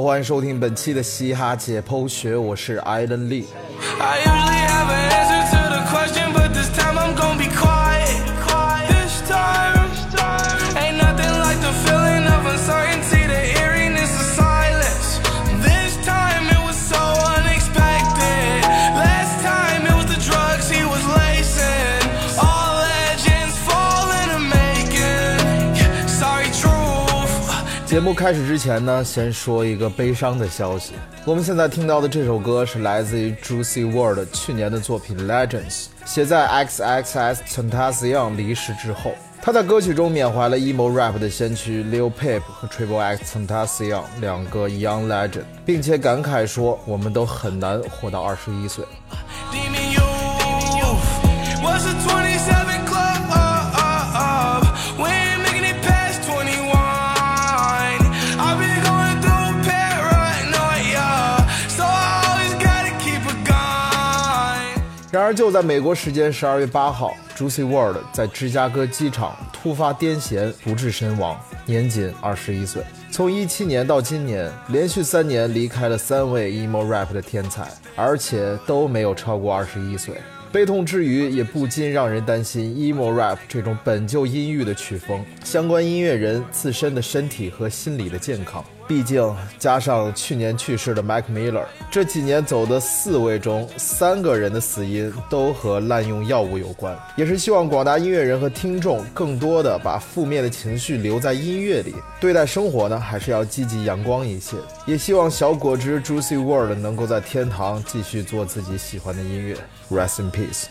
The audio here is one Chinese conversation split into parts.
欢迎收听本期的嘻哈解剖学，我是艾伦利。节目开始之前呢，先说一个悲伤的消息。我们现在听到的这首歌是来自于 Juicy World 去年的作品《Legends》，写在 XXS Tentacion 离世之后。他在歌曲中缅怀了 emo rap 的先驱 Lil Peep 和 Triple X Tentacion 两个 Young Legend，并且感慨说：“我们都很难活到二十一岁。”然而，就在美国时间十二月八号，Juicy World 在芝加哥机场突发癫痫不治身亡，年仅二十一岁。从一七年到今年，连续三年离开了三位 emo rap 的天才，而且都没有超过二十一岁。悲痛之余，也不禁让人担心 emo rap 这种本就阴郁的曲风，相关音乐人自身的身体和心理的健康。毕竟，加上去年去世的 Mac Miller，这几年走的四位中，三个人的死因都和滥用药物有关。也是希望广大音乐人和听众更多的把负面的情绪留在音乐里，对待生活呢，还是要积极阳光一些。也希望小果汁 Juicy World 能够在天堂继续做自己喜欢的音乐。Rest in peace。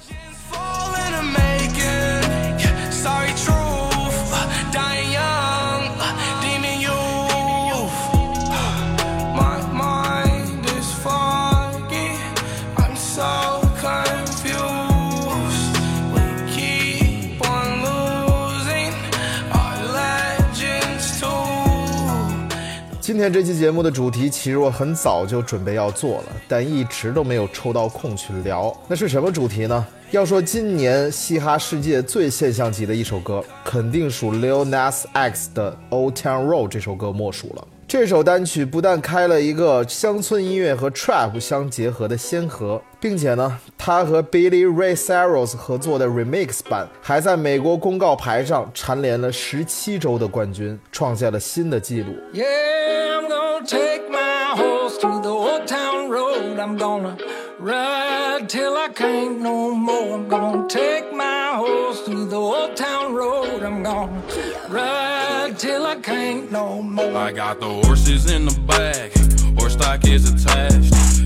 今天这期节目的主题，其实我很早就准备要做了，但一直都没有抽到空去聊。那是什么主题呢？要说今年嘻哈世界最现象级的一首歌，肯定属 Lil Nas X 的《Old Town Road》这首歌莫属了。这首单曲不但开了一个乡村音乐和 trap 相结合的先河，并且呢，他和 Billy Ray Cyrus 合作的 remix 版还在美国公告牌上蝉联了十七周的冠军，创下了新的纪录。Yeah, I'm gonna take my horse to the old town road. I'm gonna ride till I can't no more. I'm gonna take my horse to the old town road. I'm gonna ride till I can't no more. I got the horses in the back, horse stock is attached.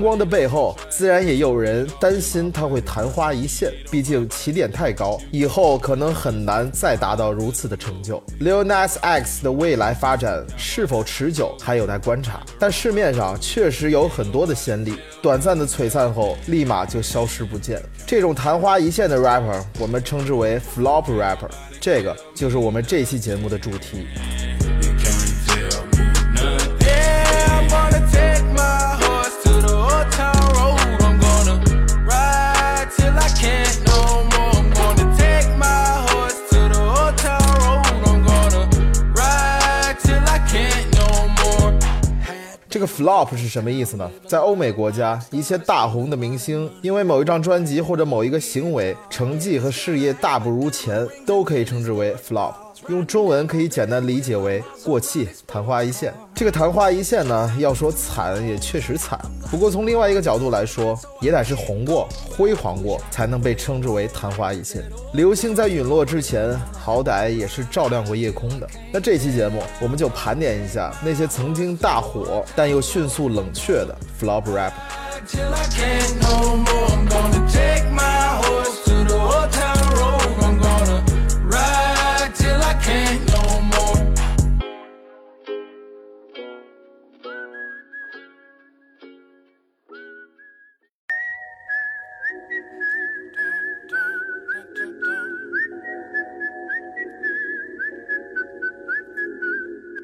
光的背后，自然也有人担心他会昙花一现。毕竟起点太高，以后可能很难再达到如此的成就。Lil Nas X 的未来发展是否持久，还有待观察。但市面上确实有很多的先例，短暂的璀璨后，立马就消失不见。这种昙花一现的 rapper，我们称之为 flop rapper。这个就是我们这期节目的主题。Can't no more. I'm gonna take my horse to the old town road. I'm gonna ride till I can't no more. 这个 flop 是什么意思呢？在欧美国家，一些大红的明星因为某一张专辑或者某一个行为成绩和事业大不如前，都可以称之为 flop。用中文可以简单理解为过气、昙花一现。这个昙花一现呢，要说惨也确实惨，不过从另外一个角度来说，也得是红过、辉煌过，才能被称之为昙花一现。流星在陨落之前，好歹也是照亮过夜空的。那这期节目，我们就盘点一下那些曾经大火但又迅速冷却的 flop rap。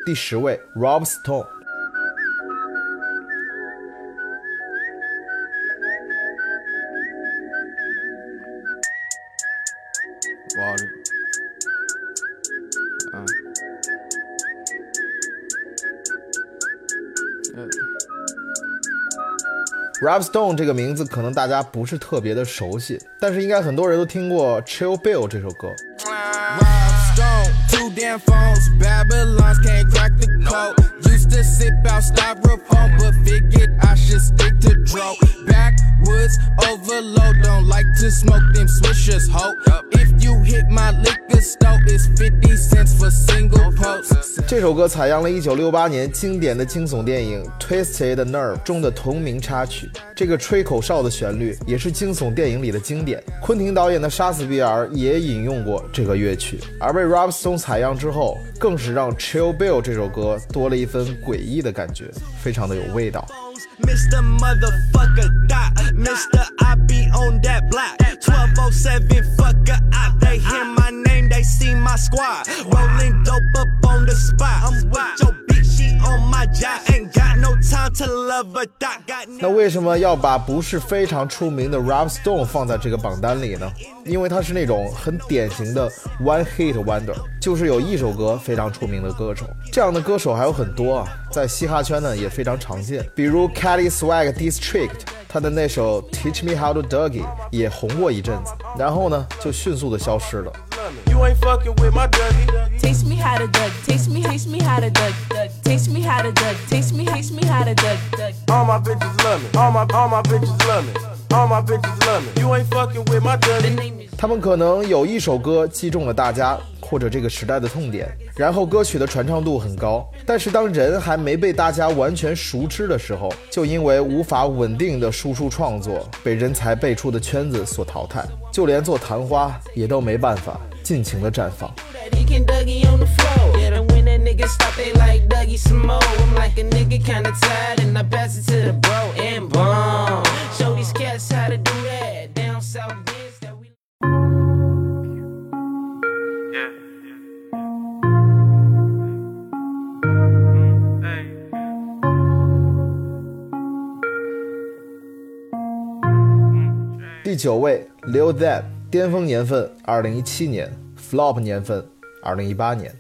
第十位，Rob Stone。哇，嗯，嗯。Rob Stone 这个名字可能大家不是特别的熟悉，但是应该很多人都听过《Chill Bill》这首歌。Damn phones. Babylons can't crack the code. Used to sip out styrofoam, but figured I should stick to dro. Backwoods overload, don't like to smoke them swishers, ho. If you hit my liquor 这首歌采样了1968年经典的惊悚电影《Twisted Nerve》中的同名插曲。这个吹口哨的旋律也是惊悚电影里的经典。昆汀导演的《杀死比尔》也引用过这个乐曲，而被 Rob Stone 采样之后，更是让《Chill Bill》这首歌多了一分诡异的感觉，非常的有味道。Mr. Motherfucker Dot. Mr. I be on that block. 1207 fucker out. They hear my name, they see my squad. Rolling dope up on the spot. I'm with your bitch, she on my job. Ain't got no time to love her dot. Got 那为什么要把不是非常出名的 Rob Stone 放在这个榜单里呢？ 因为他是那种很典型的 one hit wonder，就是有一首歌非常出名的歌手。这样的歌手还有很多啊，在嘻哈圈呢也非常常见，比如 Caddy Swag District，他的那首 Teach Me How to Dougie 也红过一阵子，然后呢就迅速的消失了。 You ain't fucking with my Dougie. Taste me how to duck. Taste me, taste me how to duck. duck. Taste me how to duck. Taste me, taste me how to duck. duck. All my bitches love me. All my all my bitches love me. All my bitches love me. You ain't fucking with my Dougie. 他们可能有一首歌击中了大家或者这个时代的痛点，然后歌曲的传唱度很高，但是当人还没被大家完全熟知的时候，就因为无法稳定的输出创作，被人才辈出的圈子所淘汰，就连做昙花也都没办法尽情的绽放。He can Dougie on the floor. Yeah, and when that nigga stop, they like Dougie some more. I'm like a nigga kinda tired, and I pass it to the bro and boom. Show these cats how to do that. Down south dance that we. Yeah. Yeah. 第九位 Lil That，巅峰年份二零一七年，flop 年份二零一八年。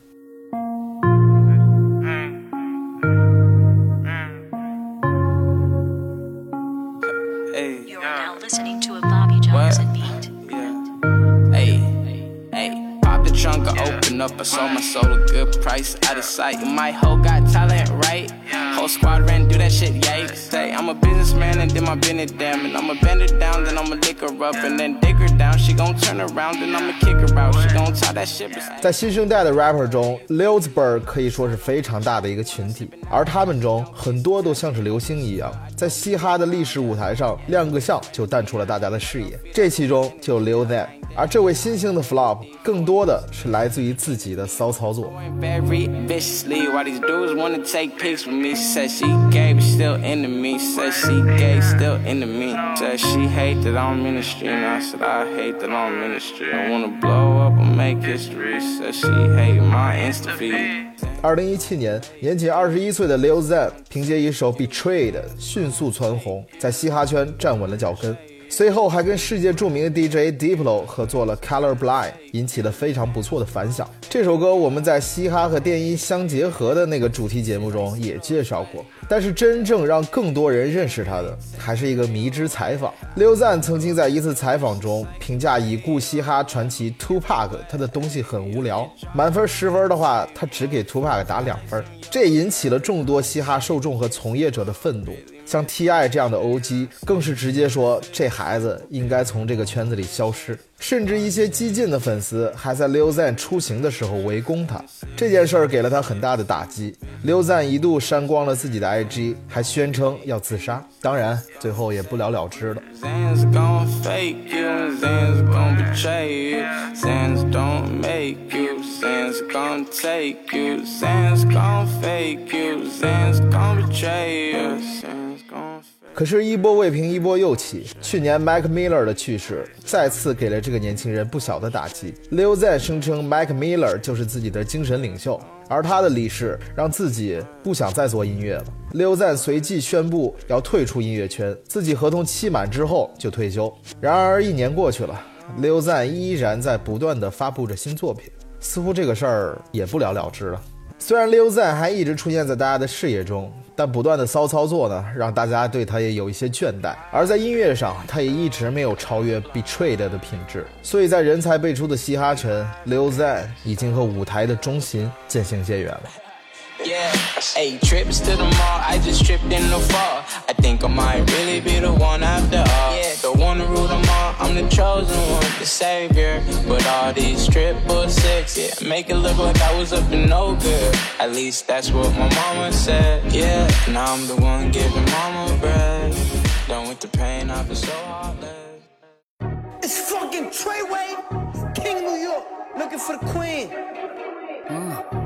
sold my soul a good price, out of sight. My hoe got talent, right? Whole squad ran do that shit, yeah. Say I'm a businessman and then my business damn. And I'ma bend her down, then I'ma lick her up and then dig her down. She gon' turn around, then I'ma kick her out. She gon' tie that shit. beside- 在新生代的 rapper 中 l i l z b e r g 可以说是非常大的一个群体，而他们中很多都像是流星一样，在嘻哈的历史舞台上亮个相就淡出了大家的视野。这其中就 Lil That， 而这位新星的 flop 更多的是来自于自己的骚操作。二零一七年，年仅二十一岁的 Lil Zan 凭借一首《Betrayed》迅速蹿红，在嘻哈圈站稳了脚跟。随后还跟世界著名的 DJ Diplo 合作了《Color Blind》，引起了非常不错的反响。这首歌我们在嘻哈和电音相结合的那个主题节目中也介绍过。但是真正让更多人认识他的，还是一个迷之采访。Lil Zan 曾经在一次采访中评价已故嘻哈传奇 Tupac，他的东西很无聊，满分十分的话，他只给 Tupac 打两分。这引起了众多嘻哈受众和从业者的愤怒。像 T.I 这样的 OG 更是直接说这孩子应该从这个圈子里消失，甚至一些激进的粉丝还在 Lil Zan 出行的时候围攻他。这件事儿给了他很大的打击，Lil Zan 一度删光了自己的 IG，还宣称要自杀，当然最后也不了了之了。可是，一波未平，一波又起。去年 Mike Miller 的去世再次给了这个年轻人不小的打击。Lil Zan 声称 Mike Miller 就是自己的精神领袖，而他的离世让自己不想再做音乐了。Lil Zan 随即宣布要退出音乐圈，自己合同期满之后就退休。然而，一年过去了，Lil Zan 依然在不断的发布着新作品，似乎这个事儿也不了了之了。虽然 Lil Zan 还一直出现在大家的视野中。但不断的骚操作呢，让大家对他也有一些倦怠。而在音乐上，他也一直没有超越 Betrayed 的品质。所以在人才辈出的嘻哈圈，Lil Zan 已经和舞台的中心渐行渐远了。Yeah, hey, trips to the mall, I just tripped in the fall. I think I might really be the one after all. Yeah, the one to rule them all, I'm the chosen one, the savior. But all these triple six, yeah, make it look like I was up to no good. At least that's what my mama said. Yeah, now I'm the one giving mama bread. Done with the pain, I've been so heartless. It's fucking Treyway, King New York, looking for the queen. Hmm.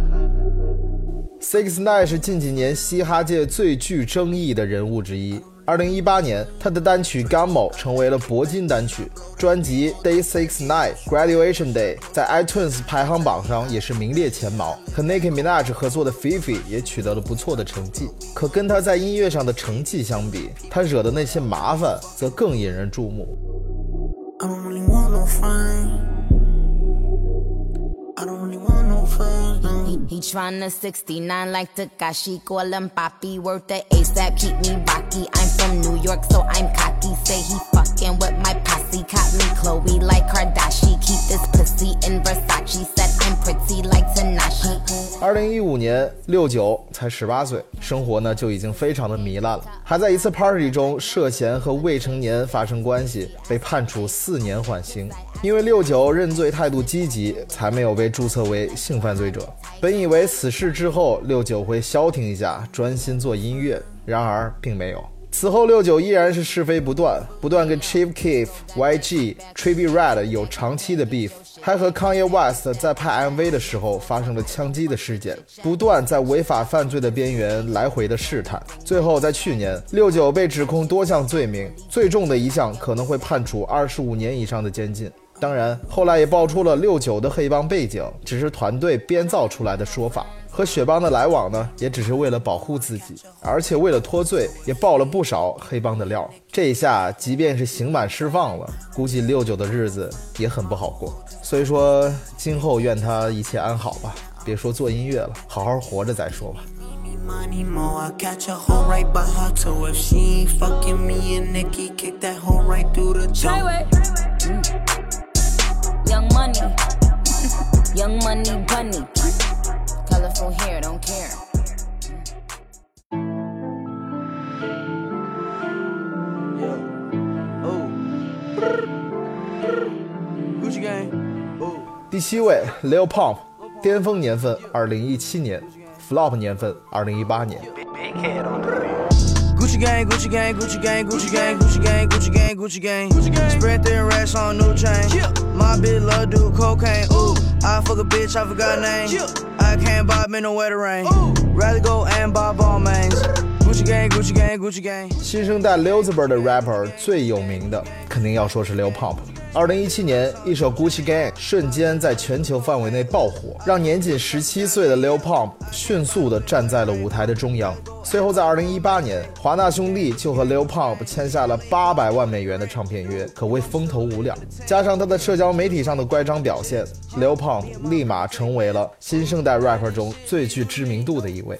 Six Nine 是近几年嘻哈界最具争议的人物之一。二零一八年，他的单曲《Gummo》成为了铂金单曲，专辑《Day Six Nine Graduation Day》在 iTunes 排行榜上也是名列前茅。和 Nicki Minaj 合作的 Fifi 也取得了不错的成绩。可跟他在音乐上的成绩相比，他惹的那些麻烦则更引人注目。I don't really want no He, he tryna 69 like Takashi, call him Papi, worth the ASAP, keep me rocky. I'm from New York, so I'm cocky. Say he fucking with my posse, caught me Chloe like Kardashian. Keep this pussy in Versace, said I'm pretty like Tanashi. 二零一五年，六九才十八岁，生活呢就已经非常的糜烂了，还在一次 party 中涉嫌和未成年发生关系，被判处四年缓刑。 因为六九认罪态度积极，才没有被注册为性犯罪者。本以为此事之后，六九会消停一下，专心做音乐，然而并没有。此后，六九依然是是非不断，不断跟 Chief Keef、YG、Trippie Redd 有长期的 beef，还和 Kanye West 在拍 MV 的时候发生了枪击的事件，不断在违法犯罪的边缘来回的试探。最后，在去年，六九被指控多项罪名，最重的一项可能会判处二十五年以上的监禁。当然，后来也爆出了六九的黑帮背景只是团队编造出来的说法，和雪帮的来往呢，也只是为了保护自己，而且为了脱罪，也爆了不少黑帮的料。这一下，即便是刑满释放了，估计六九的日子也很不好过。所以说，今后愿他一切安好吧，别说做音乐了，好好活着再说吧。Money more, I catch a hoe right by her toe. If she ain't fucking me and Nikki, kick that hoe right through the door. Young money. Young money bunny. Colorful hair, don't care. Gucci gang. 第七位，Lil Pump，巅峰年份二零一七年，flop 年份二零一八年。Gucci gang, Gucci gang, Gucci gang, Gucci gang, Gucci gang, Gucci gang, Gucci gang. Gucci gang. Spread thin racks on new chain. My bitch love do cocaine. Ooh, I fuck a bitch, I forgot name. I can't buy me no wetter rain. Rather go and buy ball mains. Gucci gang, Gucci gang, Gucci gang. 新生代 Elizabeth 的 rapper 最有名的，肯定要说是 Lil Pump。二零一七年，一首 Gucci Gang 瞬间在全球范围内爆火，让年仅十七岁的 Lil Pump 迅速地站在了舞台的中央。随后，在二零一八年，华纳兄弟就和 Lil Pump 签下了八百万美元的唱片约，可谓风头无两。加上他在社交媒体上的乖张表现，Lil Pump 立马成为了新生代 rapper 中最具知名度的一位。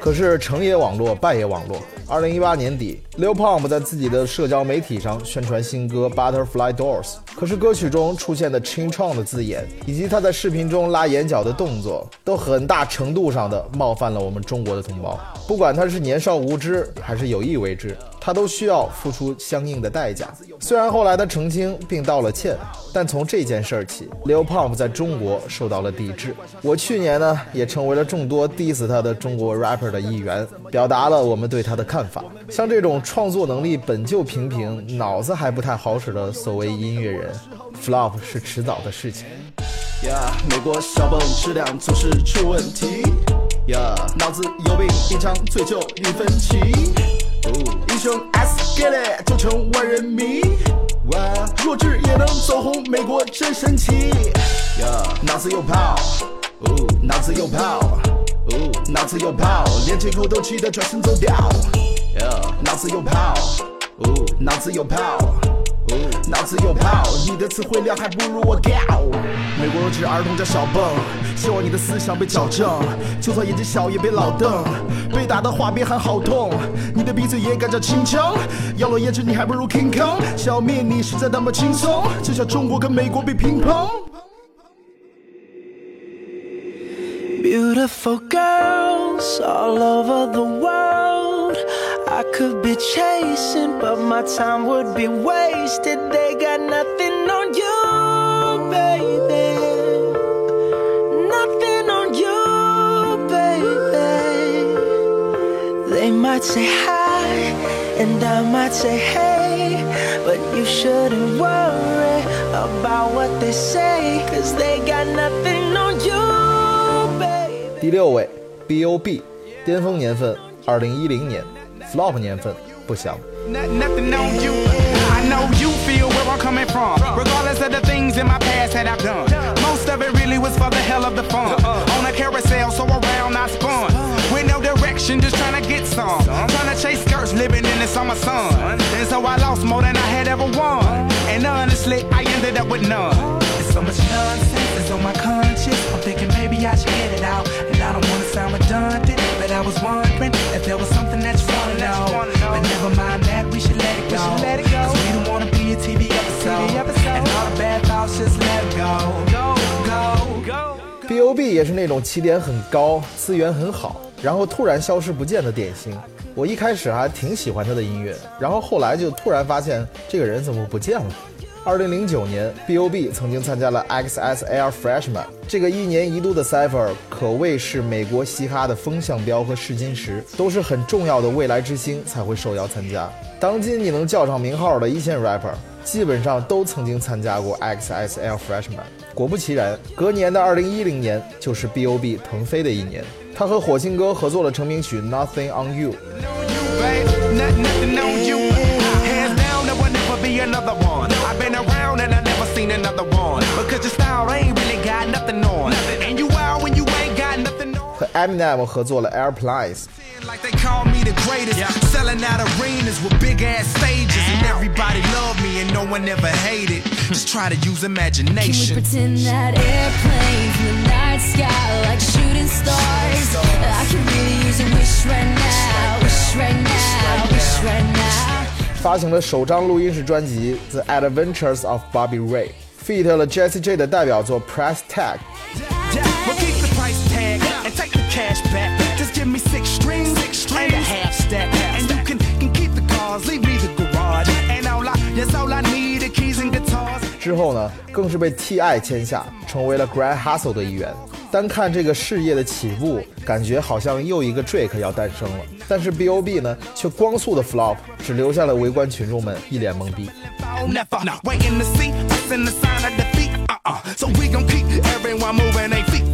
可是成也网络，败也网络。二零一八年底，Lil Pump 在自己的社交媒体上宣传新歌《Butterfly Doors》，可是歌曲中出现的 Chin chong” 的字眼，以及他在视频中拉眼角的动作，都很大程度上的冒犯了我们中国的同胞。不管他是年少无知还是有意为之，他都需要付出相应的代价。虽然后来他澄清并道了歉，但从这件事儿起，Lil Pump 在中国受到了抵制。我去年呢，也成为了众多 diss 他的中国 rapper 的一员，表达了我们对他的看法。像这种创作能力本就平平、脑子还不太好使的所谓音乐人，flop 是迟早的事情。呀，美国小泵质量总是出问题。呀，脑子有病，一场醉酒零分歧。哦，英雄 S get it，就成万人迷。哇，弱智也能走红，美国真神奇。呀，脑子有泡，脑子有泡，脑子有泡，连借口都气得转身走掉。呀，脑子有泡，脑子有泡。脑子有泡，你的词汇量还不如我 Go，。美国弱智儿童叫小蹦，希望你的思想被矫正。就算眼睛小也别老瞪，被打的话别喊好痛。你的鼻子也敢叫清腔？要了颜值你还不如 King Kong，消灭你实在那么轻松，就像中国跟美国比乒乓。Beautiful girls all over the world. I could be chasing, but my time would be wasted. They got nothing on you, baby. Nothing on you, baby. They might say hi, and I might say hey, but you shouldn't worry about what they say, cause they got nothing on you, baby. 第六位，B.O.B，巅峰年份二零一零年 ，flop 年份不详。Nothing, nothing on you. I know you feel where I'm coming from. Regardless of the things in my past that I've done. Most of it really was for the hell of the fun. On a carousel, so around I spun. With no direction, just trying to get some. Trying to chase skirts, living in the summer sun. And so I lost more than I had ever won. And honestly, I ended up with none. There's so much nonsense that's on my conscience. I'm thinking maybe I should get it out. And I don't wanna sound redundant, but I was wondering if there was something that you wanna know. But never mind that, we should let it go. Cause we don't wanna be a TV episode. And all the bad thoughts, just let it go. Go, go, go. B.O.B 也是那种起点很高、资源很好，然后突然消失不见的典型。我一开始还挺喜欢他的音乐，然后后来就突然发现这个人怎么不见了。二零零九年，B.O.B 曾经参加了 XSL Freshman 这个一年一度的 Cipher，可谓是美国嘻哈的风向标和试金石，都是很重要的未来之星才会受邀参加。当今你能叫上名号的一线 rapper，基本上都曾经参加过 XSL Freshman。果不其然，隔年的二零一零年就是 B.O.B 腾飞的一年，他和火星哥合作了成名曲《Nothing on You》。Eminem 合作了《Airplanes》。 Like they call me the greatest. Selling out arenas with big ass stages. And everybody love me and no one ever hated. Just try to use Can we imagination. pretend that airplanes in the night sky like shooting stars? I could really use a wish right now, wish right now, wish right now. 发行了首张录音室专辑《The Adventures of Bobby Ray》，feat 了 Jessie J 的代表作《Price Tag》。 And take the cash back. Just give me six strings extra and a half stack. And you can, can keep the cars, leave me the garage. And all I, that's all I need are keys and guitars. 之后呢，更是被 T.I 签下，成为了 Grand Hustle 的一员。单看这个事业的起步，感觉好像又一个 Drake 要诞生了。但是 B.O.B 呢，却光速的 flop，只留下了围观群众们一脸懵逼。Never. Uh-uh. So we gon' keep everyone moving their feet.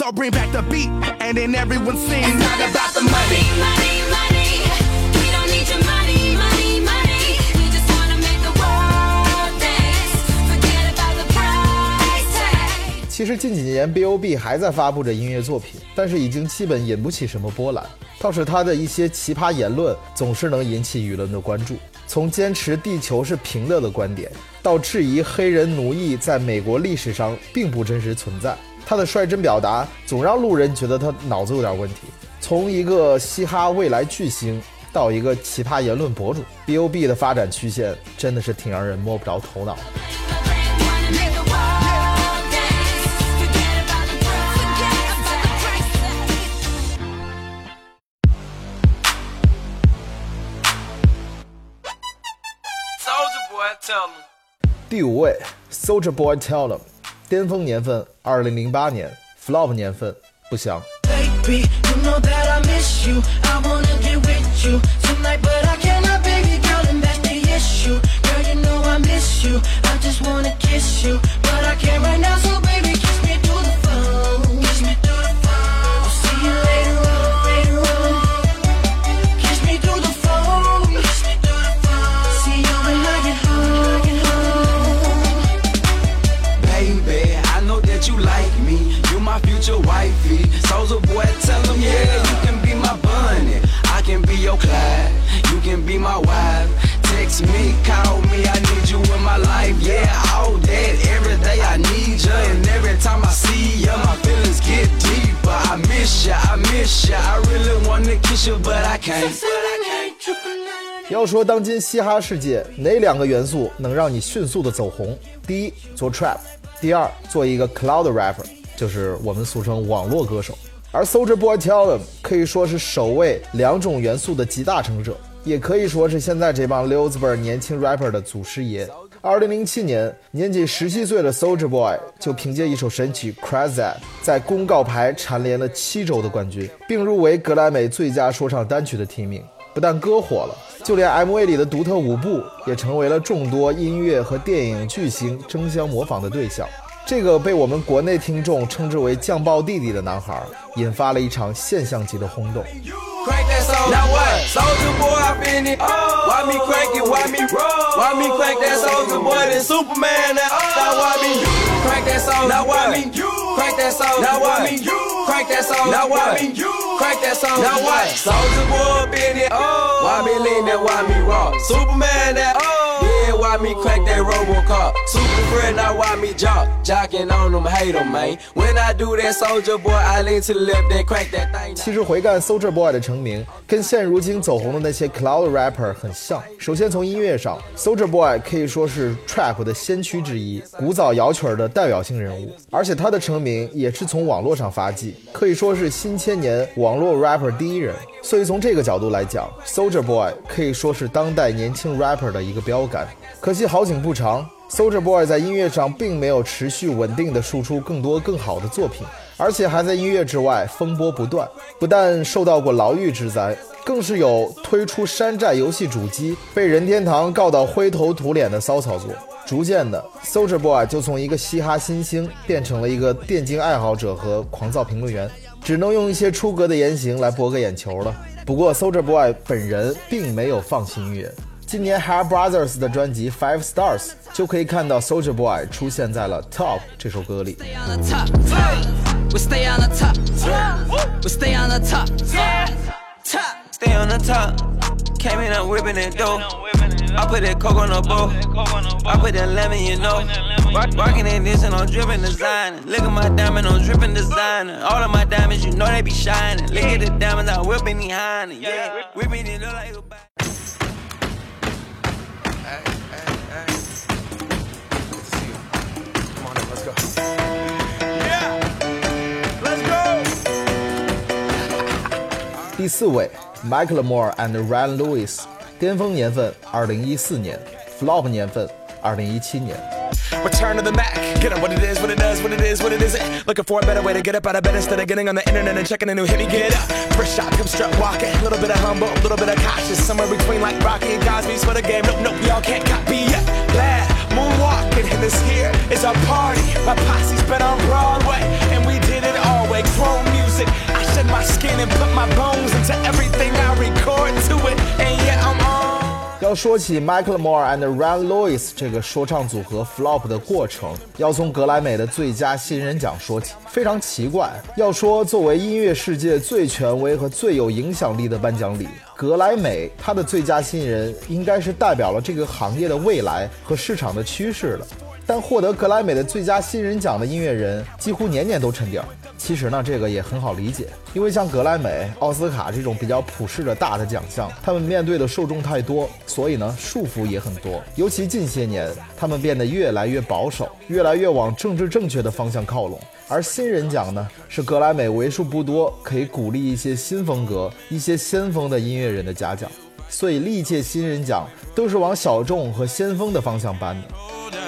So bring back the beat and then everyone sing. It's not about the money. money, money. We don't need your money, money, money. We just wanna make the world dance. Forget about the price tag. 其实近几年 B.O.B 还在发布着音乐作品，但是已经基本引不起什么波澜。倒是他的一些奇葩言论总是能引起舆论的关注。从坚持地球是平的的观点，到质疑黑人奴役在美国历史上并不真实存在，他的率真表达总让路人觉得他脑子有点问题。从一个嘻哈未来巨星，到一个奇葩言论博主，B.O.B 的发展曲线真的是挺让人摸不着头脑。第五位，Soldier Boy Tell Them，巅峰年份二零零八年，flop 年份不详。I just wanna kiss you, but I can't right now, so 要说当今嘻哈世界哪两个元素能让你迅速的走红？第一，做 trap；第二，做一个 cloud rapper，就是我们俗称网络歌手。而 Soldier Boy Tell Them 可以说是首位两种元素的集大成者，也可以说是现在这帮溜子辈儿年轻 rapper 的祖师爷。二零零七年，年仅十七岁的 Soldier Boy 就凭借一首神曲《Crazy》在公告牌蝉联了七周的冠军，并入围格莱美最佳说唱单曲的提名。不但歌火了，就连 MV 里的独特舞步也成为了众多音乐和电影巨星争相模仿的对象。这个被我们国内听众称之为“酱爆弟弟”的男孩，引发了一场现象级的轰动。I be leaning while me rock. Superman that Me crack that RoboCop? Super friend, now why me jock? Jocking on them, hate them, man. When I do that, soldier boy, I lean to the left, then crank that thing. 其实回看 Soldier Boy 的成名，跟现如今走红的那些 Cloud rapper 很像。首先从音乐上，Soldier Boy 可以说是 Trap 的先驱之一，古早摇曲儿的代表性人物。而且他的成名也是从网络上发迹，可以说是新千年网络 rapper 第一人。所以从这个角度来讲，Soldier Boy 可以说是当代年轻 rapper 的一个标杆。可惜好景不长，Soldier Boy 在音乐上并没有持续稳定的输出更多更好的作品，而且还在音乐之外风波不断。不但受到过牢狱之灾，更是有推出山寨游戏主机被任天堂告到灰头土脸的骚操作。逐渐的，Soldier Boy 就从一个嘻哈新星变成了一个电竞爱好者和狂躁评论员，只能用一些出格的言行来博个眼球了。不过，Soldier Boy 本人并没有放弃音乐。今年 Hair Brothers 的专辑《Five Stars》就可以看到 Soldier Boy 出现在了《Top》这首歌里。 on the top. We stay on the top. We stay on the top. Top. Stay on the top. Came in, I'm whipping it dough. I put that coke on the boat. I put that lemon, you know. Rock, rocking that this and I'm dripping designer. Look at my diamond, I'm dripping designer. All of my diamonds, you know they be shining. Look at the diamonds, I'm whipping behind it. Yeah, whipping it look like a 第四位，Macklemore and Ryan Lewis，巅峰年份二零一四年，flop 年份二零一七年。 Return to the Mac. Get up what it is, what it does, what it is, what it isn't. Looking for a better way to get up out of bed instead of getting on the internet and checking a new hit. Me get up. First shot, come strut walking. A little bit of humble, a little bit of cautious. Somewhere between like Rocky and Cosby's for the game. Nope, nope, y'all can't copy yet. Glad moonwalking, and this here is our party. My posse's been on Broadway, and we did it all Way. Chrome music. I shed my skin and put my bones into everything I record to it, and yet I'm on. 要说起 Michael Moore and Ryan Lewis 这个说唱组合 flop 的过程，要从格莱美的最佳新人奖说起。非常奇怪，要说作为音乐世界最权威和最有影响力的颁奖礼，格莱美它的最佳新人应该是代表了这个行业的未来和市场的趋势了。但获得格莱美的最佳新人奖的音乐人几乎年年都沉底儿。其实呢，这个也很好理解，因为像格莱美、奥斯卡这种比较普世的大的奖项，他们面对的受众太多，所以呢，束缚也很多。尤其近些年，他们变得越来越保守，越来越往政治正确的方向靠拢。而新人奖呢，是格莱美为数不多可以鼓励一些新风格、一些先锋的音乐人的嘉奖。所以历届新人奖都是往小众和先锋的方向搬的。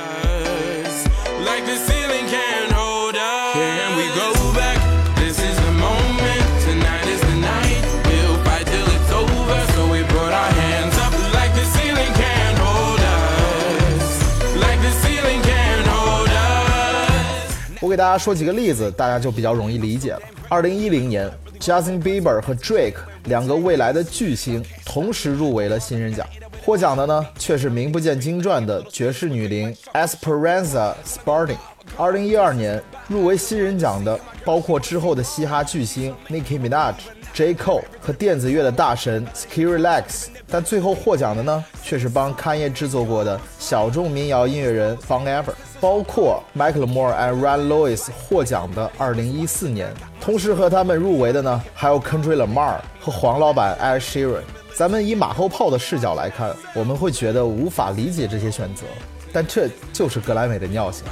Like the ceiling can't hold us. Can we go back? This is the moment. Tonight is the night. We'll fight till it's over. So we put our hands up. Like the ceiling can't hold us. Like the ceiling can't hold us. 我给大家说几个例子，大家就比较容易理解了。二零一零年，Justin Bieber 和 Drake 两个未来的巨星同时入围了新人奖，获奖的呢却是名不见经传的爵士女伶 Esperanza Spalding。二零一二年入围新人奖的包括之后的嘻哈巨星 Nicki Minaj、J. Cole 和电子乐的大神 Skrillex，但最后获奖的呢却是帮勘业制作过的小众民谣音乐人 Fun Ever。包括 Michael Moore and Ryan Lewis 获奖的2014年，同时和他们入围的呢，还有 Country Lamar 和黄老板 Ed Sheeran。咱们以马后炮的视角来看，我们会觉得无法理解这些选择，但这就是格莱美的尿性。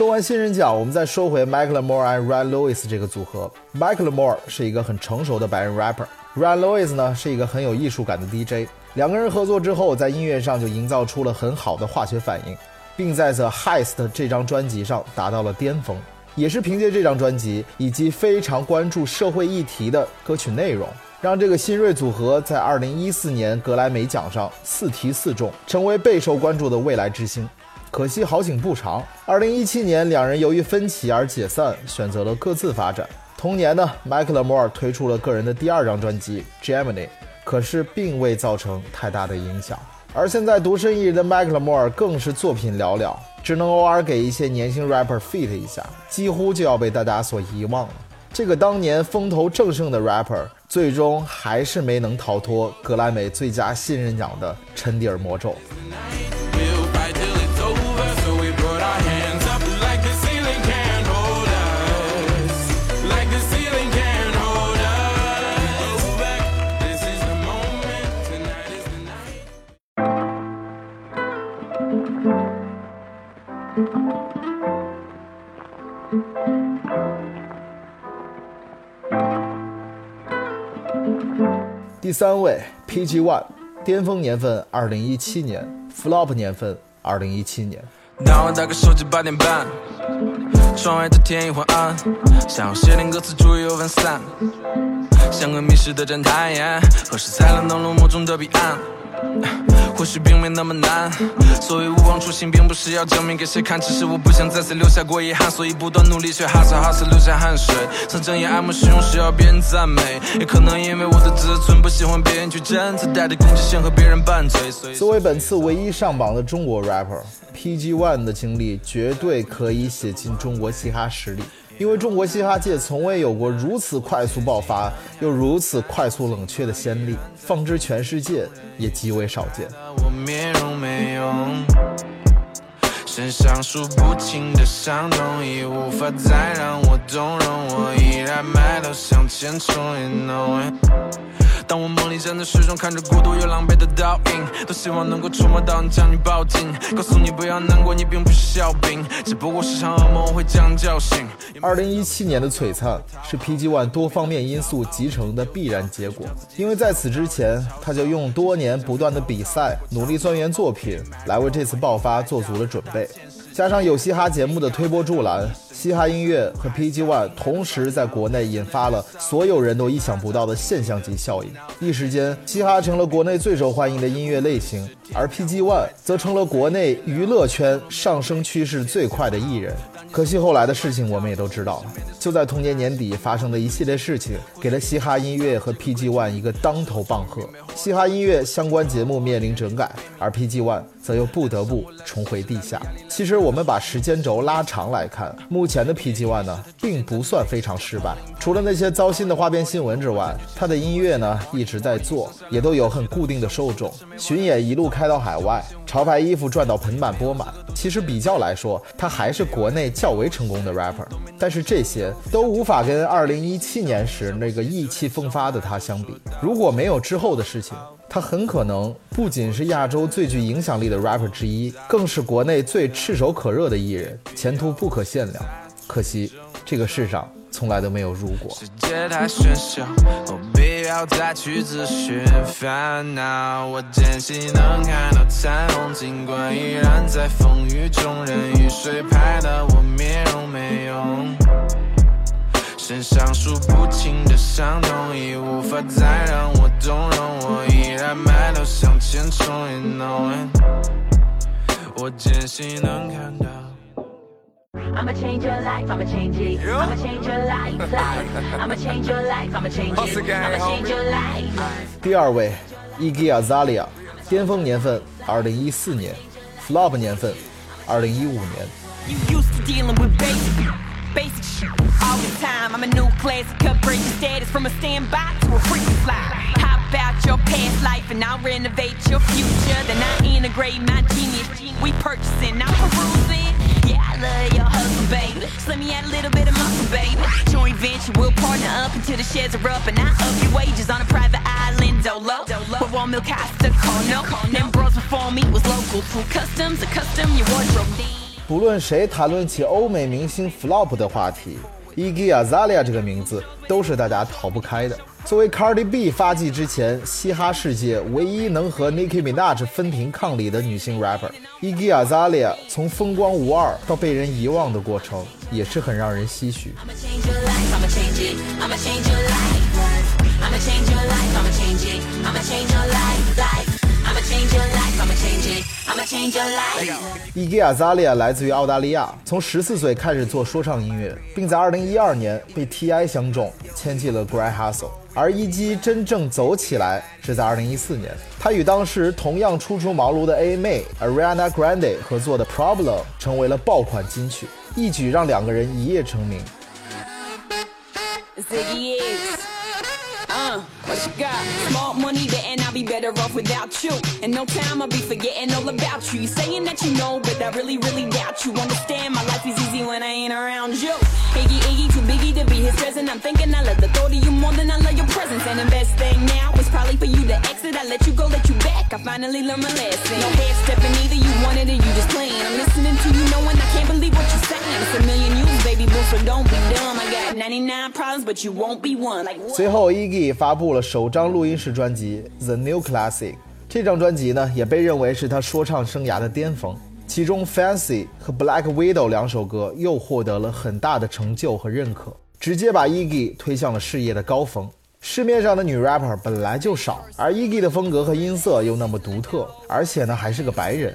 说完新人奖，我们再说回 Michael Moore and Ryan Lewis 这个组合。Michael Moore 是一个很成熟的白人 rapper，Ryan Lewis 呢是一个很有艺术感的 DJ。两个人合作之后，在音乐上就营造出了很好的化学反应，并在 The Heist 这张专辑上达到了巅峰。也是凭借这张专辑以及非常关注社会议题的歌曲内容，让这个新锐组合在2014年格莱美奖上四提四中，成为备受关注的未来之星。可惜好景不长，二零一七年两人由于分歧而解散，选择了各自发展。同年呢，麦克勒摩尔推出了个人的第二张专辑《Gemini》，可是并未造成太大的影响。而现在独身一人的麦克勒摩尔更是作品寥寥，只能偶尔给一些年轻 rapper feat 一下，几乎就要被大家所遗忘了。这个当年风头正盛的 rapper，最终还是没能逃脱格莱美最佳新人奖的沉底儿魔咒。第三位 PG One，巅峰年份二零一七年，flop 年份二零一七年。当我打开手机八点半，窗外的天已昏暗，想要写点歌词注意又分散，像个迷失的侦探，何时才能登陆梦中的彼岸？或许并没那么难，所谓勿忘初心，并不是要证明给谁看，只是我不想再次留下过遗憾，所以不断努力，却哈斯哈斯流下汗水。曾经也爱慕虚荣，需要别人赞美，也可能因为我的自尊，不喜欢别人去争，自带的攻击性和别人拌嘴。所以作为本次唯一上榜的中国 rapper PG One 的经历，绝对可以写进中国嘻哈史里。因为中国嘻哈界从未有过如此快速爆发又如此快速冷却的先例，放之全世界也极为少见。我面容没用，身上数不清的伤痛已无法再让我动容，我依然埋头向前冲，You know it。当我梦里站在水中，看着孤独又狼狈的倒影，多希望能够触摸到你，将你抱紧，告诉你不要难过，你并不是笑柄，只不过是场噩梦，我会将你叫醒。二零一七年的璀璨是 PG One 多方面因素集成的必然结果，因为在此之前，他就用多年不断的比赛、努力钻研作品，来为这次爆发做足了准备。加上有嘻哈节目的推波助澜，嘻哈音乐和 PG One 同时在国内引发了所有人都意想不到的现象级效应。一时间，嘻哈成了国内最受欢迎的音乐类型，而 PG One 则成了国内娱乐圈上升趋势最快的艺人。可惜后来的事情我们也都知道了。就在同年年底发生的一系列事情，给了嘻哈音乐和 PG One 一个当头棒喝。嘻哈音乐相关节目面临整改，而 PG One 则又不得不重回地下。其实我们把时间轴拉长来看，目前的 PG One 呢，并不算非常失败。除了那些糟心的花边新闻之外，他的音乐呢一直在做，也都有很固定的受众。巡演一路开到海外，潮牌衣服赚到盆满钵满。其实比较来说，他还是国内较为成功的 rapper。但是这些都无法跟2017年时那个意气风发的他相比。如果没有之后的事情，他很可能不仅是亚洲最具影响力的 rapper 之一，更是国内最炙手可热的艺人，前途不可限量。可惜，这个世上从来都没有如果。世界太喧嚣，我。身上数不清的伤痛，已无法再让我动容，我依然埋头向前冲。You know it，我坚信能看到。I'ma change your life, I'ma change it. I'ma change your life, life. I'ma change your life, I'ma change it. I'ma change your life. 第二位，Iggy Azalea，巅峰年份二零一四年，flop 年份二零一五年。You used to dealing with basic, shit all the time. I'm a new classic, upgrade your status from a standby to a frequent fly. How about your past life and I'll renovate your future? Then I integrate my genius. We purchasing, I'm perusing. Yeah, I love your hustle, baby. Just let me add a little bit of muscle, baby. Joint venture, we'll partner up until the shares are up and I up your wages on a private island, dolo. With one milk Costa Cono. Them bros before me was local, through customs, a custom your wardrobe. 不论谁谈论起欧美明星 flop 的话题，Iggy Azalea 这个名字都是大家逃不开的。作为 Cardi B 发迹之前嘻哈世界唯一能和 Nicki Minaj 分庭抗礼的女性 rapper，Iggy Azalea 从风光无二到被人遗忘的过程，也是很让人唏嘘。I'm a Change your life, I'ma change it. I'ma change your life, life. I'ma change your life, I'ma change it. I'ma change your life, life. I'ma change your life, egaiazalia 来自于澳大利亚从十四岁开始做说唱音乐并在二零一二年被 ti 相中签进了 Grand Hustle。而一基真正走起来是在二零一四年他与当时同样初出茅庐的 a 妹 ariana grande 合作的 problem 成为了爆款金曲一举让两个人一夜成名。I'll be better off without you. In no time, I'll be forgetting all about you. You saying that you know, but I really, really doubt you. Understand, my life is easy when I ain't around you. Iggy, Iggy, too biggie to be his present. I'm thinking I love the thought of you more than I love your presence. And the best thing now is probably for you to exit. I let you go, let you back. I finally learned my lesson. No head stepping either, you wanted it, you just playing. I'm listening to you knowing I can't believe what you're saying. It's a million you, baby boo, so don't be dumb. I got 99 problems, but you won't be one. Like, 随后，Iggy 发布了首张录音室专辑《The New Classic》。这张专辑呢，也被认为是他说唱生涯的巅峰。其中，《Fancy》和《Black Widow》两首歌又获得了很大的成就和认可，直接把 Iggy 推向了事业的高峰。市面上的女 rapper 本来就少，而 Iggy 的风格和音色又那么独特，而且呢还是个白人，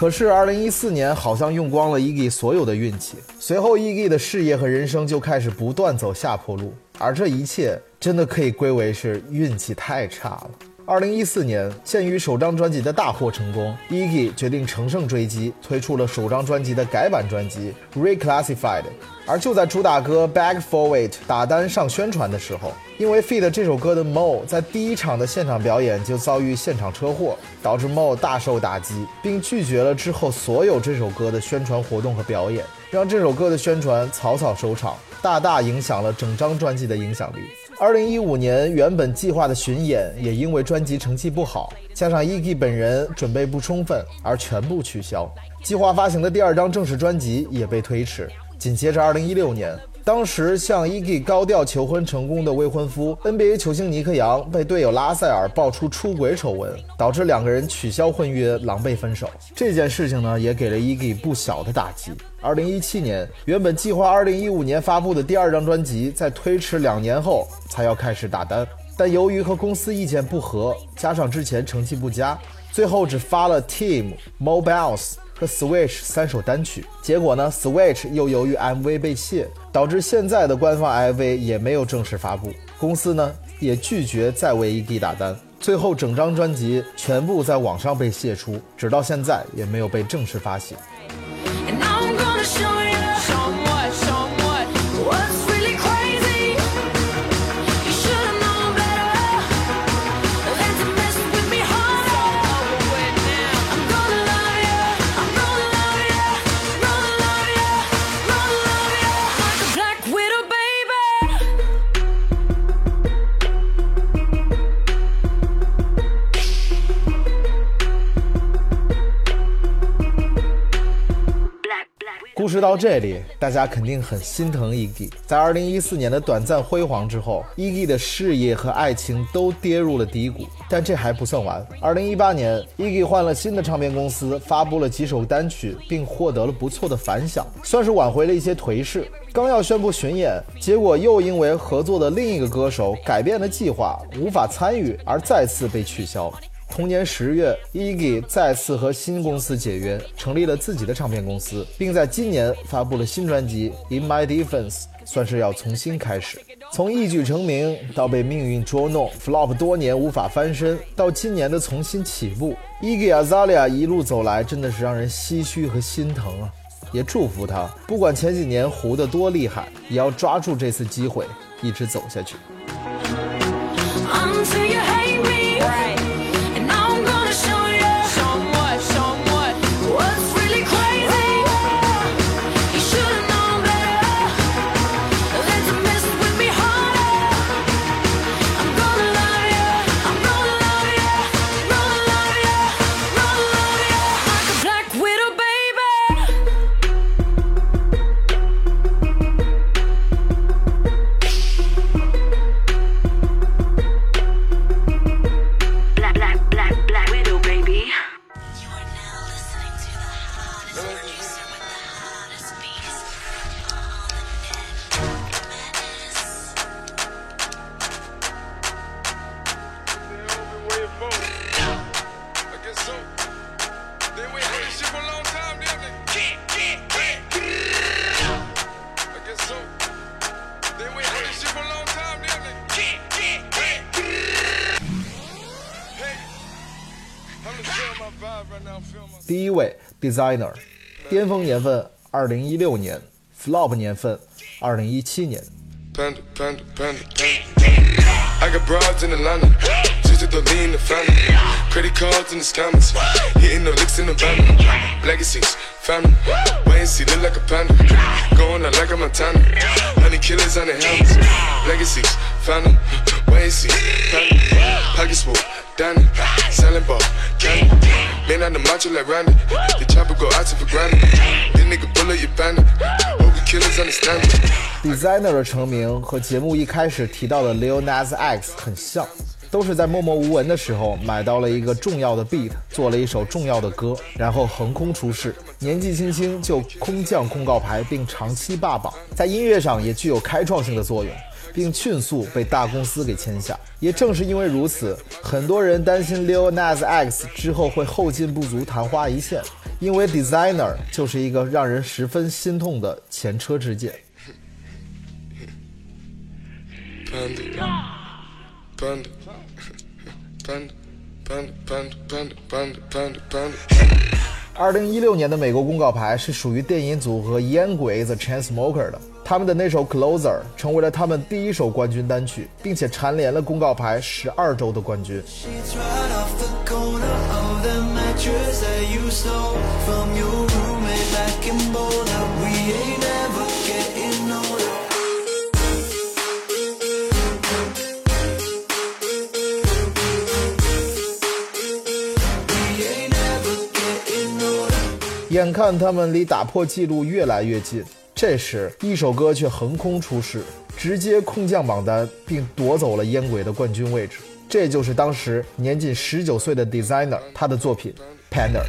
可是，二零一四年好像用光了 Iggy 所有的运气，随后 Iggy 的事业和人生就开始不断走下坡路，而这一切真的可以归为是运气太差了。二零一四年，鉴于首张专辑的大获成功 e g g y 决定乘胜追击，推出了首张专辑的改版专辑《Reclassified》。而就在主打歌《Back for It》打单上宣传的时候，因为 feat 这首歌的 Mo 在第一场的现场表演就遭遇现场车祸，导致 Mo 大受打击，并拒绝了之后所有这首歌的宣传活动和表演，让这首歌的宣传草草收场，大大影响了整张专辑的影响力。二零一五年原本计划的巡演也因为专辑成绩不好，加上 E.G 本人准备不充分而全部取消。计划发行的第二张正式专辑也被推迟。紧接着二零一六年，当时向 Iggy 高调求婚成功的未婚夫 NBA 球星尼克杨被队友拉塞尔爆出出轨丑闻，导致两个人取消婚约，狼狈分手。这件事情呢，也给了 Iggy 不小的打击。二零一七年，原本计划二零一五年发布的第二张专辑，在推迟两年后才要开始打单，但由于和公司意见不合，加上之前成绩不佳，最后只发了《Team》、《Mobiles》和《Switch》三首单曲。结果呢，《Switch》又由于 MV 被卸，导致现在的官方 MV 也没有正式发布。公司呢也拒绝再为 ED 打单，最后整张专辑全部在网上被卸出，直到现在也没有被正式发行。And I'm gonna. Show 说到这里，大家肯定很心疼 Iggy。在2014年的短暂辉煌之后，Iggy 的事业和爱情都跌入了低谷。但这还不算完。2018年，Iggy 换了新的唱片公司，发布了几首单曲，并获得了不错的反响，算是挽回了一些颓势。刚要宣布巡演，结果又因为合作的另一个歌手改变了计划，无法参与，而再次被取消。同年十月，Iggy 再次和新公司解约，成立了自己的唱片公司，并在今年发布了新专辑《In My Defense》，算是要重新开始。从一举成名到被命运捉弄，flop 多年无法翻身，到今年的重新起步，Iggy Azalea 一路走来，真的是让人唏嘘和心疼啊！也祝福他，不管前几年糊得多厉害，也要抓住这次机会，一直走下去。Designer，巅峰年份二零一六年，flop 年份二零一七年。Panda, panda, panda, panda. I got broads in Atlanta. Just to lean the family. Credit cards in the scammers. Hitting the licks in the van. Legacies, family. Wait and see, look like a panda. Going out like a Montana. Honey killers on the helmets. Legacies, family. Wait and see, family. Pockets full, Danny. Selling ball, candy. Man on the macho like Randy. The chopper go out to for granted. This nigga bullet, you bandit. Hope killers understand me. Designer 的成名和节目一开始提到的 Lil Nas X 很像，都是在默默无闻的时候买到了一个重要的 beat，做了一首重要的歌，然后横空出世，年纪轻轻就空降公告牌，并长期霸榜，在音乐上也具有开创性的作用，并迅速被大公司给签下。也正是因为如此很多人担心 leonaz x 之后会后劲不足昙花一现。因为 designer 就是一个让人十分心痛的前车之鉴。二零一六年的美国公告牌是属于电音组合烟鬼 the chainsmoker 的。他们的那首《Closer》成为了他们第一首冠军单曲，并且蝉联了公告牌十二周的冠军。眼看他们离打破纪录越来越近，这时一首歌却横空出世，直接空降榜单，并夺走了烟鬼的冠军位置。这就是当时年仅十九岁的 Designer 他的作品《Panda》。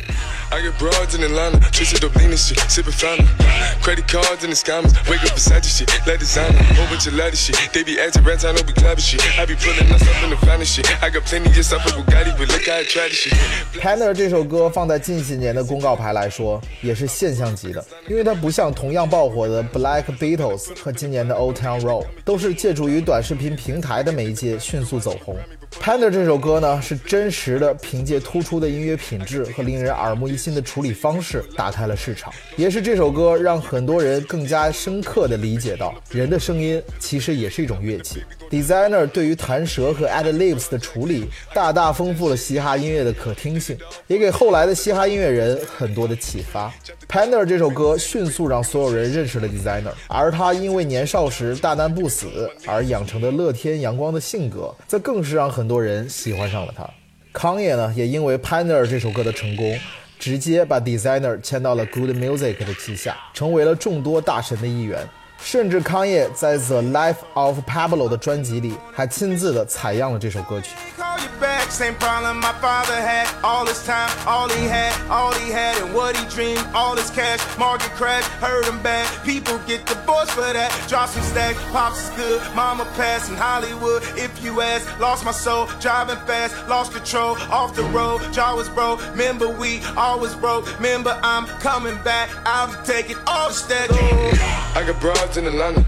Credit cards and the scammers, wake up beside your shit, let designer, whole bunch of lattice shit. They be acting rats, I know we clapping shit. I be pulling myself in the finest shit. I got plenty just off of Bugatti, but look how I try this shit. Panda 这首歌放在近些年的公告牌来说，也是现象级的，因为它不像同样爆火的 Black Beatles 和今年的 Old Town Road，都是借助于短视频平台的媒介迅速走红。Panda 这首歌呢，是真实的凭借突出的音乐品质和令人耳目一新的处理方式打开了市场，也是这首歌让很多人更加深刻地理解到，人的声音其实也是一种乐器。Designer 对于弹舌和 ad libs 的处理，大大丰富了嘻哈音乐的可听性，也给后来的嘻哈音乐人很多的启发。Panda 这首歌迅速让所有人认识了 Designer，而他因为年少时大难不死而养成的乐天阳光的性格，则更是让很多人喜欢上了他。康也呢，也因为 Panda 这首歌的成功，直接把 Designer 签到了 Good Music 的旗下，成为了众多大神的一员。甚至康也在《The Life of Pablo》的专辑里还亲自的采样了这首歌曲。 Call you back, same problem my father had. All his time, all he had, all he had, and what he dreamed, all his cash. Market crash, hurt him bad. People get divorced for that. Drop some stacks, pops is good. Mama passed in Hollywood. If you ask, lost my soul, driving fast, lost control, off the road. Jaw was broke. Remember we always broke. Remember I'm coming back. I'll be taking all the stack. I got broads in Atlanta,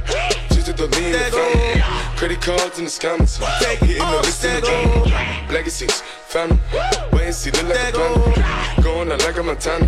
twisted dope lean and fountain. Credit cards and the scammers, hitting the list in the. Legacies, 'em. Wait and see, look like a panda. Going out like a Montana.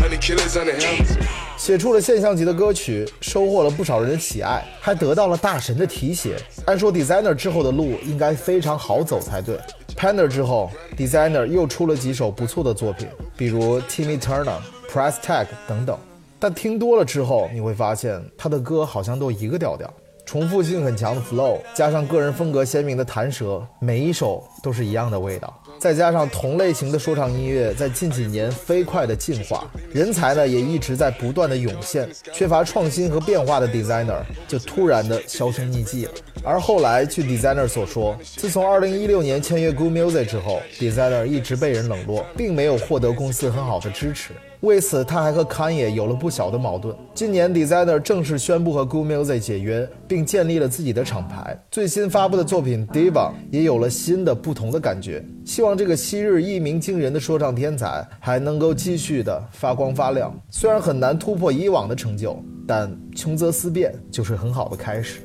Honey killers on the helmets. 写出了现象级的歌曲，收获了不少人的喜爱，还得到了大神的提携。按说 Designer 之后的路应该非常好走才对。Panda 之后，Designer 又出了几首不错的作品，比如 Timmy Turner、Price Tag 等等。但听多了之后，你会发现他的歌好像都一个调调，重复性很强的 flow，加上个人风格鲜明的弹舌，每一首都是一样的味道。再加上同类型的说唱音乐在近几年飞快的进化，人才呢也一直在不断的涌现，缺乏创新和变化的 Designer 就突然的销声匿迹了。而后来，据 Designer 所说，自从2016年签约 Good Music 之后，Designer 一直被人冷落，并没有获得公司很好的支持。为此，他还和堪爷有了不小的矛盾。今年，Designer 正式宣布和 Good Music 解约，并建立了自己的厂牌。最新发布的作品《Diva》也有了新的、不同的感觉。希望这个昔日一鸣惊人的说唱天才还能够继续的发光发亮。虽然很难突破以往的成就，但穷则思变就是很好的开始。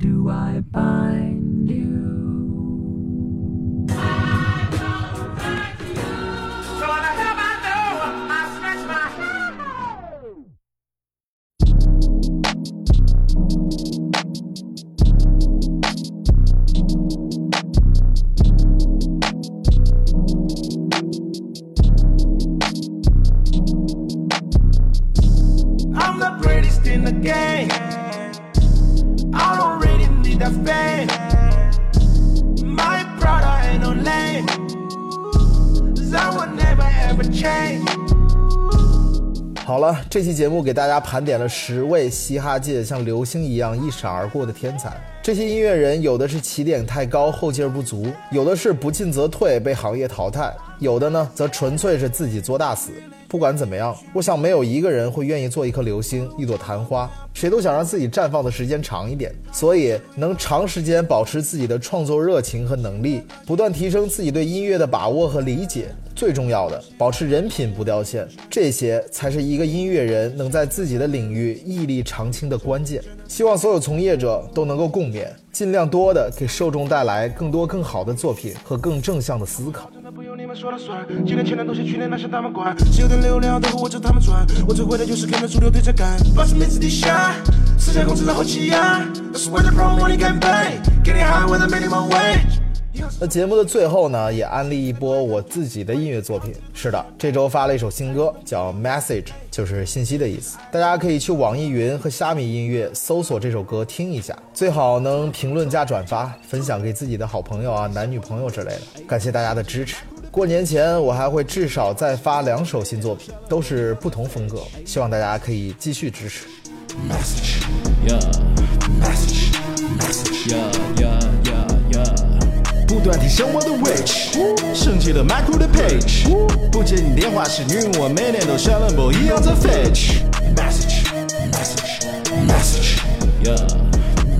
Do I find 这期节目给大家盘点了十位嘻哈界像流星一样一闪而过的天才。这些音乐人有的是起点太高，后劲儿不足；有的是不进则退，被行业淘汰；有的呢，则纯粹是自己作大死。不管怎么样，我想没有一个人会愿意做一颗流星，一朵昙花。谁都想让自己绽放的时间长一点，所以能长时间保持自己的创作热情和能力，不断提升自己对音乐的把握和理解，最重要的，保持人品不掉线，这些才是一个音乐人能在自己的领域屹立长青的关键。希望所有从业者都能够共勉，尽量多的给受众带来更多更好的作品和更正向的思考。由你们说了算，几年前的东西，去年那些他们管。只有点流量都和我找他们赚，我最会的就是跟着主流对着干，把身面子低下，私下控制了后期呀。That's why the pro money can pay, getting high with a minimum wage. 那节目的最后呢，也安利一波我自己的音乐作品。是的，这周发了一首新歌，叫 Message，就是信息的意思。大家可以去网易云和虾米音乐搜索这首歌听一下，最好能评论加转发，分享给自己的好朋友啊、男女朋友之类的。感谢大家的支持。过年前我还会至少再发两首新作品，都是不同风格，希望大家可以继续支持。Message, yeah, message, message, yeah, yeah, yeah, yeah. 不断提升我的位置，升级了 macro 的 page。不接你电话是因为我每年都像冷暴一样在 fetch。Message, message, message, yeah,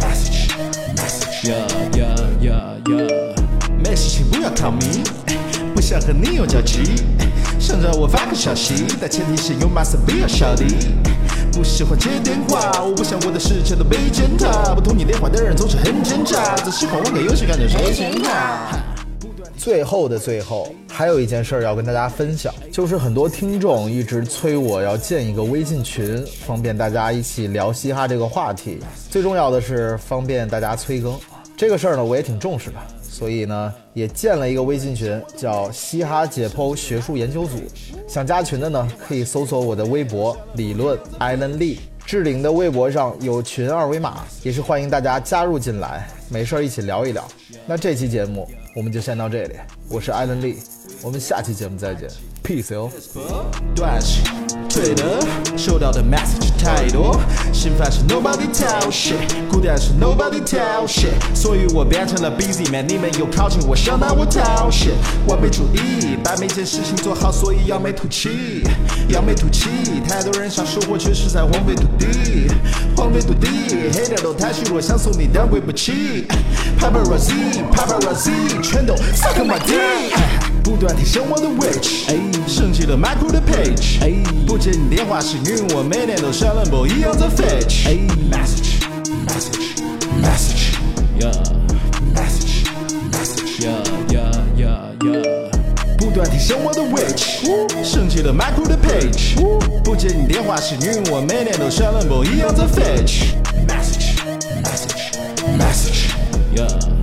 message, message, yeah, yeah, yeah, yeah. 没事情不要 call me，不想和你有交集，想让我发个消息，但前提是有马上必要小弟。不喜欢接电话，我不想我的世界都被践踏。不通你电话的人总是很奸诈，只喜欢玩个游戏感觉谁先卡。最后的最后，还有一件事儿要跟大家分享，就是很多听众一直催我要建一个微信群，方便大家一起聊嘻哈这个话题。最重要的是方便大家催更，这个事儿呢我也挺重视的，所以呢也建了一个微信群，叫嘻哈解剖学术研究组。想加群的呢，可以搜索我的微博理论艾伦利。置顶的微博上有群二维码，也是欢迎大家加入进来，没事儿一起聊一聊。那这期节目我们就先到这里，我是艾伦利，我们下期节目再见，peace 哟。断新发是 nobody tell shit，孤单是 nobody tell shit，所以我变成了 busy man，你们又靠近我，想拿我掏 shit，完美主义，把每件事情做好，所以扬眉吐气，扬眉吐气，太多人想收获，却是在荒废土地，荒废土地，黑点都太虚弱，想送你但贵不起，paparazzi，paparazzi，全都 suck my dick。不断提升我的位置，升级了 micro 的 page，不接你电话是因为我每年都像冷暴一样在 fetch。Message, message, message, yeah, message, message, yeah, yeah, yeah, yeah。不断提升我的位置，升级了 page，不接你电话是因为我每年都像冷不一样的 fetch。Message, message, message, message, yeah.